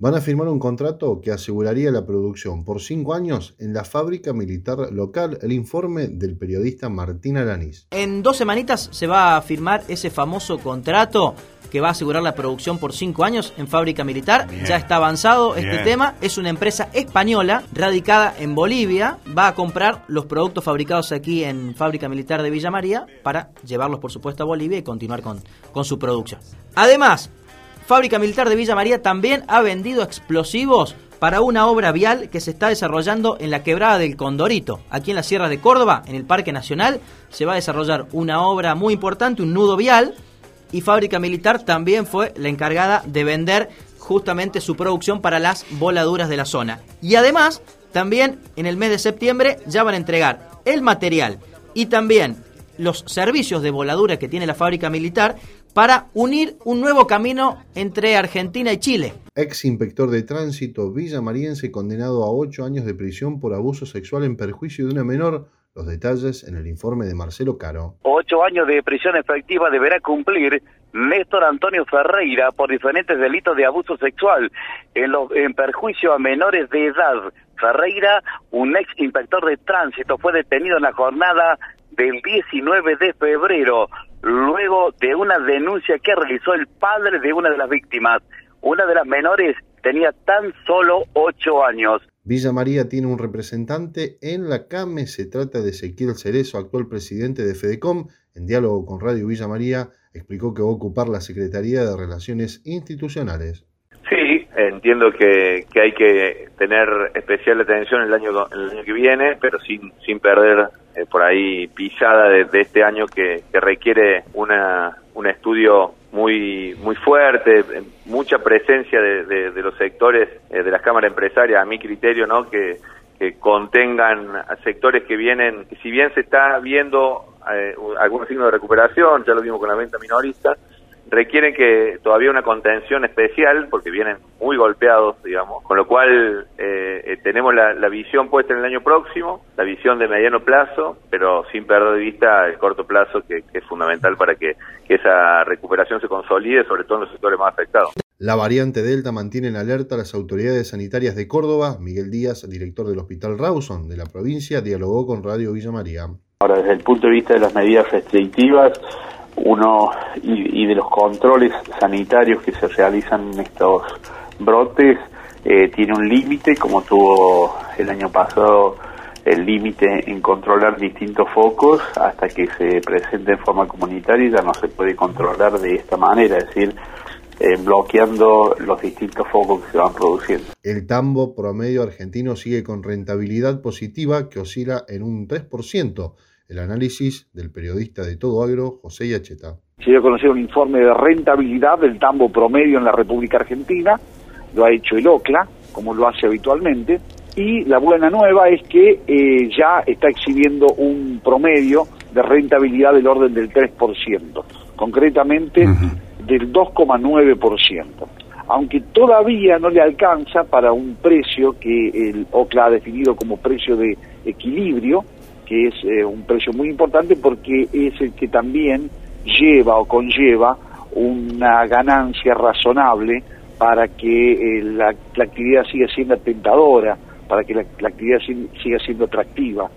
van a firmar un contrato que aseguraría la producción por cinco años en la fábrica militar local, el informe del periodista Martín Alanís. En dos semanitas se va a firmar ese famoso contrato que va a asegurar la producción por cinco años en fábrica militar. Ya está avanzado este tema. Es una empresa española radicada en Bolivia. Va a comprar los productos fabricados aquí en fábrica militar de Villa María para llevarlos, por supuesto, a Bolivia y continuar con, con su producción. Además, Fábrica Militar de Villa María también ha vendido explosivos para una obra vial que se está desarrollando en la quebrada del Condorito, aquí en la Sierra de Córdoba, en el Parque Nacional. Se va a desarrollar una obra muy importante, un nudo vial, y Fábrica Militar también fue la encargada de vender justamente su producción para las voladuras de la zona. Y además, también en el mes de septiembre ya van a entregar el material y también los servicios de voladura que tiene la fábrica militar para unir un nuevo camino entre Argentina y Chile. Ex inspector de tránsito villamariense condenado a ocho años de prisión por abuso sexual en perjuicio de una menor. Los detalles en el informe de Marcelo Caro. Ocho años de prisión efectiva deberá cumplir Néstor Antonio Ferreira por diferentes delitos de abuso sexual en, en perjuicio a menores de edad. Ferreira, un ex inspector de tránsito, fue detenido en la jornada del 19 de febrero luego de una denuncia que realizó el padre de una de las víctimas. Una de las menores tenía tan solo ocho años. Villa María tiene un representante en la CAME, se trata de Ezequiel Cerezo, actual presidente de FEDECOM. En diálogo con Radio Villa María, explicó que va a ocupar la Secretaría de Relaciones Institucionales. Sí, entiendo que, hay que tener especial atención el año, el año que viene, pero sin, sin perder eh, por ahí pisada de, este año que, requiere una, un estudio muy muy fuerte, mucha presencia de, los sectores eh, de las cámaras empresarias, a mi criterio, ¿no? que, contengan a sectores que vienen, si bien se está viendo eh, algunos signos de recuperación, ya lo vimos con la venta minorista, requieren que todavía una contención especial porque vienen muy golpeados, digamos, con lo cual eh, eh, tenemos la, visión puesta en el año próximo, la visión de mediano plazo, pero sin perder de vista el corto plazo que, es fundamental para que, esa recuperación se consolide, sobre todo en los sectores más afectados. La variante Delta mantiene en alerta las autoridades sanitarias de Córdoba. Miguel Díaz, director del Hospital Rawson de la provincia, dialogó con Radio Villa María. Ahora, desde el punto de vista de las medidas restrictivas, uno y, de los controles sanitarios que se realizan en estos brotes eh, tiene un límite como tuvo el año pasado el límite en controlar distintos focos hasta que se presente en forma comunitaria ya no se puede controlar de esta manera, es decir, eh, bloqueando los distintos focos que se van produciendo. El tambo promedio argentino sigue con rentabilidad positiva que oscila en un 3%. El análisis del periodista de Todo Agro, José Yacheta. Se dio a conocer un informe de rentabilidad del tambo promedio en la República Argentina, lo ha hecho el OCLA, como lo hace habitualmente, y la buena nueva es que eh, ya está exhibiendo un promedio de rentabilidad del orden del 3%, concretamente del 2,9%, aunque todavía no le alcanza para un precio que el OCLA ha definido como precio de equilibrio, que es eh, un precio muy importante porque es el que también lleva o conlleva una ganancia razonable para que eh, la, actividad siga siendo tentadora, para que la, actividad siga siendo atractiva